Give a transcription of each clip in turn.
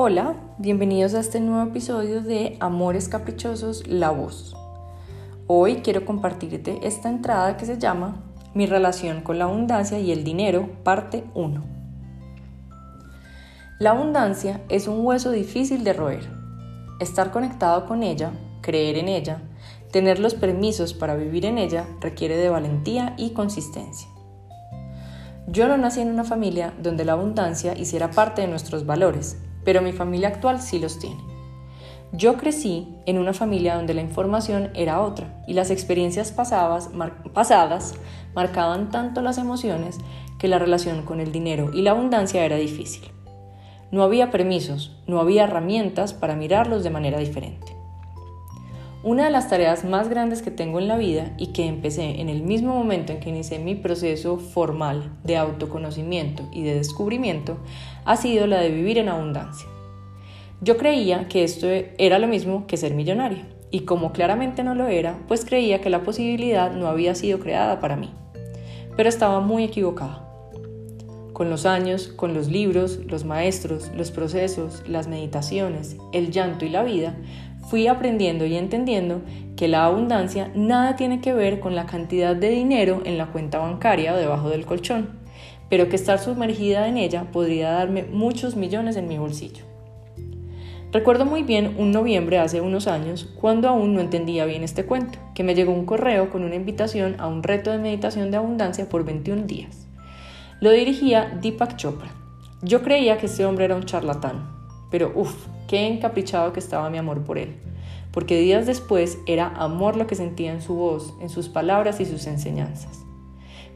Hola, bienvenidos a este nuevo episodio de Amores Caprichosos, La Voz. Hoy quiero compartirte esta entrada que se llama Mi relación con la abundancia y el dinero, parte 1. La abundancia es un hueso difícil de roer. Estar conectado con ella, creer en ella, tener los permisos para vivir en ella requiere de valentía y consistencia. Yo no nací en una familia donde la abundancia hiciera parte de nuestros valores, pero mi familia actual sí los tiene. Yo crecí en una familia donde la información era otra y las experiencias pasadas, pasadas marcaban tanto las emociones que la relación con el dinero y la abundancia era difícil. No había permisos, no había herramientas para mirarlos de manera diferente. Una de las tareas más grandes que tengo en la vida y que empecé en el mismo momento en que inicié mi proceso formal de autoconocimiento y de descubrimiento ha sido la de vivir en abundancia. Yo creía que esto era lo mismo que ser millonaria y como claramente no lo era, pues creía que la posibilidad no había sido creada para mí. Pero estaba muy equivocada. Con los años, con los libros, los maestros, los procesos, las meditaciones, el llanto y la vida, fui aprendiendo y entendiendo que la abundancia nada tiene que ver con la cantidad de dinero en la cuenta bancaria o debajo del colchón, pero que estar sumergida en ella podría darme muchos millones en mi bolsillo. Recuerdo muy bien un noviembre hace unos años, cuando aún no entendía bien este cuento, que me llegó un correo con una invitación a un reto de meditación de abundancia por 21 días. Lo dirigía Deepak Chopra. Yo creía que este hombre era un charlatán, pero uff, qué encaprichado que estaba mi amor por él, porque días después era amor lo que sentía en su voz, en sus palabras y sus enseñanzas.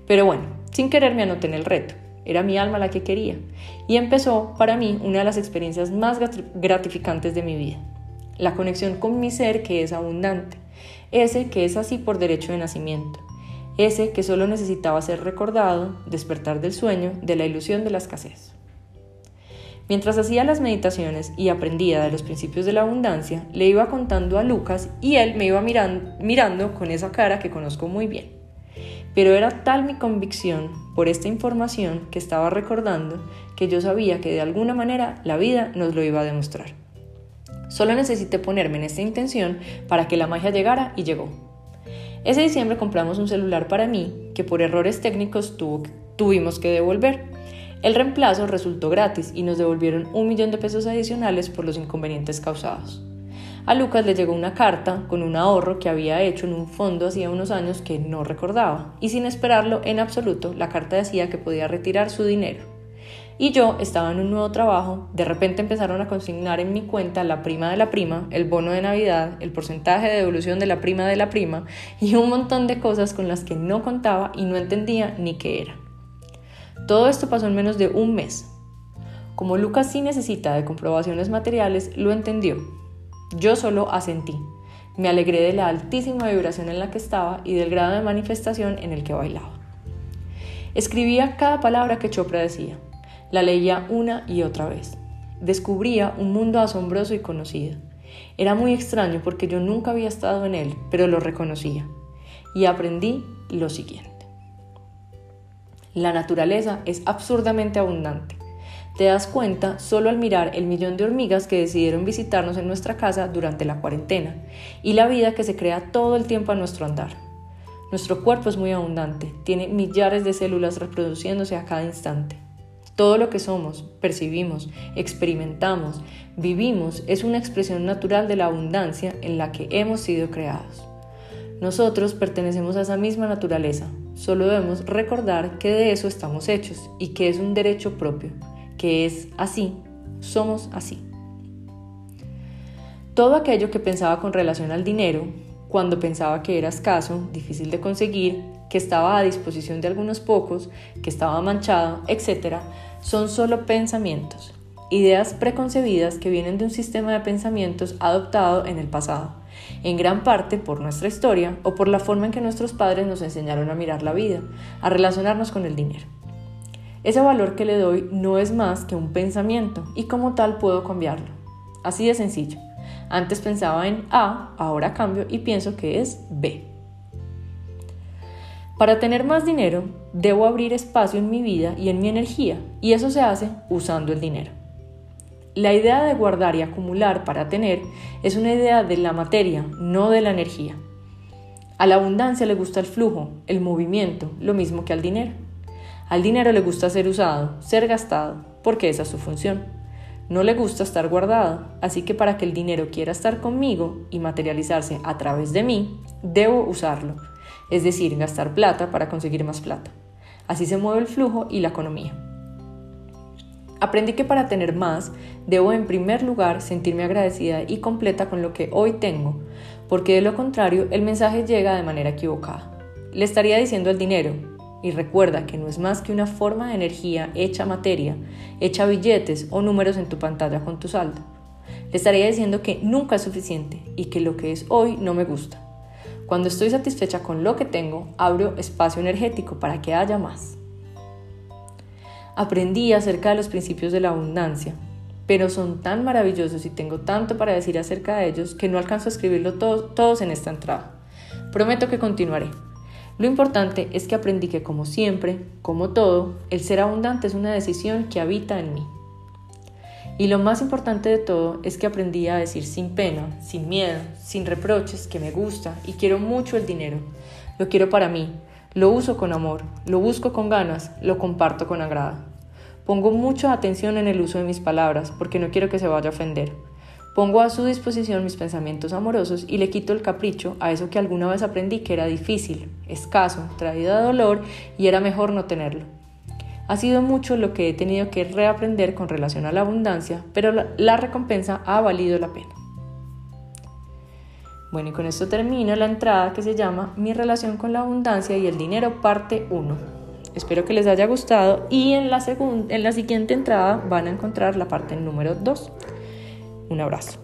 Pero bueno, sin querer me anoté en el reto, era mi alma la que quería, y empezó para mí una de las experiencias más gratificantes de mi vida, la conexión con mi ser que es abundante, ese que es así por derecho de nacimiento, ese que solo necesitaba ser recordado, despertar del sueño, de la ilusión de la escasez. Mientras hacía las meditaciones y aprendía de los principios de la abundancia, le iba contando a Lucas y él me iba mirando, con esa cara que conozco muy bien. Pero era tal mi convicción por esta información que estaba recordando que yo sabía que de alguna manera la vida nos lo iba a demostrar. Solo necesité ponerme en esta intención para que la magia llegara y llegó. Ese diciembre compramos un celular para mí que por errores técnicos tuvimos que devolver el reemplazo resultó gratis y nos devolvieron un millón de pesos adicionales por los inconvenientes causados. A Lucas le llegó una carta con un ahorro que había hecho en un fondo hacía unos años que no recordaba, y sin esperarlo en absoluto, la carta decía que podía retirar su dinero. Y yo estaba en un nuevo trabajo, de repente empezaron a consignar en mi cuenta la prima de la prima, el bono de Navidad, el porcentaje de devolución de la prima de la prima y un montón de cosas con las que no contaba y no entendía ni qué era. Todo esto pasó en menos de un mes. Como Lucas sí necesita de comprobaciones materiales, lo entendió. Yo solo asentí. Me alegré de la altísima vibración en la que estaba y del grado de manifestación en el que bailaba. Escribía cada palabra que Chopra decía. La leía una y otra vez. Descubría un mundo asombroso y conocido. Era muy extraño porque yo nunca había estado en él, pero lo reconocía. Y aprendí lo siguiente. La naturaleza es absurdamente abundante. Te das cuenta solo al mirar el millón de hormigas que decidieron visitarnos en nuestra casa durante la cuarentena y la vida que se crea todo el tiempo a nuestro andar. Nuestro cuerpo es muy abundante, tiene millares de células reproduciéndose a cada instante. Todo lo que somos, percibimos, experimentamos, vivimos es una expresión natural de la abundancia en la que hemos sido creados. Nosotros pertenecemos a esa misma naturaleza, solo debemos recordar que de eso estamos hechos y que es un derecho propio, que es así, somos así. Todo aquello que pensaba con relación al dinero, cuando pensaba que era escaso, difícil de conseguir, que estaba a disposición de algunos pocos, que estaba manchado, etc., son solo pensamientos, ideas preconcebidas que vienen de un sistema de pensamientos adoptado en el pasado en gran parte por nuestra historia o por la forma en que nuestros padres nos enseñaron a mirar la vida, a relacionarnos con el dinero. Ese valor que le doy no es más que un pensamiento y como tal puedo cambiarlo. Así de sencillo. Antes pensaba en A, ahora cambio y pienso que es B. Para tener más dinero, debo abrir espacio en mi vida y en mi energía, y eso se hace usando el dinero. La idea de guardar y acumular para tener es una idea de la materia, no de la energía. A la abundancia le gusta el flujo, el movimiento, lo mismo que al dinero. Al dinero le gusta ser usado, ser gastado, porque esa es su función. No le gusta estar guardado, así que para que el dinero quiera estar conmigo y materializarse a través de mí, debo usarlo, es decir, gastar plata para conseguir más plata. Así se mueve el flujo y la economía. Aprendí que para tener más, debo en primer lugar sentirme agradecida y completa con lo que hoy tengo, porque de lo contrario el mensaje llega de manera equivocada. Le estaría diciendo al dinero, y recuerda que no es más que una forma de energía hecha materia, hecha billetes o números en tu pantalla con tu saldo. Le estaría diciendo que nunca es suficiente y que lo que es hoy no me gusta. Cuando estoy satisfecha con lo que tengo, abro espacio energético para que haya más. Aprendí acerca de los principios de la abundancia, pero son tan maravillosos y tengo tanto para decir acerca de ellos que no alcanzo a escribirlo todos en esta entrada. Prometo que continuaré. Lo importante es que aprendí que como siempre, como todo, el ser abundante es una decisión que habita en mí. Y lo más importante de todo es que aprendí a decir sin pena, sin miedo, sin reproches que me gusta y quiero mucho el dinero. Lo quiero para mí, lo uso con amor, lo busco con ganas, lo comparto con agrado. Pongo mucha atención en el uso de mis palabras porque no quiero que se vaya a ofender. Pongo a su disposición mis pensamientos amorosos y le quito el capricho a eso que alguna vez aprendí que era difícil, escaso, traído de dolor y era mejor no tenerlo. Ha sido mucho lo que he tenido que reaprender con relación a la abundancia, pero la recompensa ha valido la pena. Bueno, y con esto termino la entrada que se llama Mi relación con la abundancia y el dinero, parte 1. Espero que les haya gustado y en la, en la siguiente entrada van a encontrar la parte número 2. Un abrazo.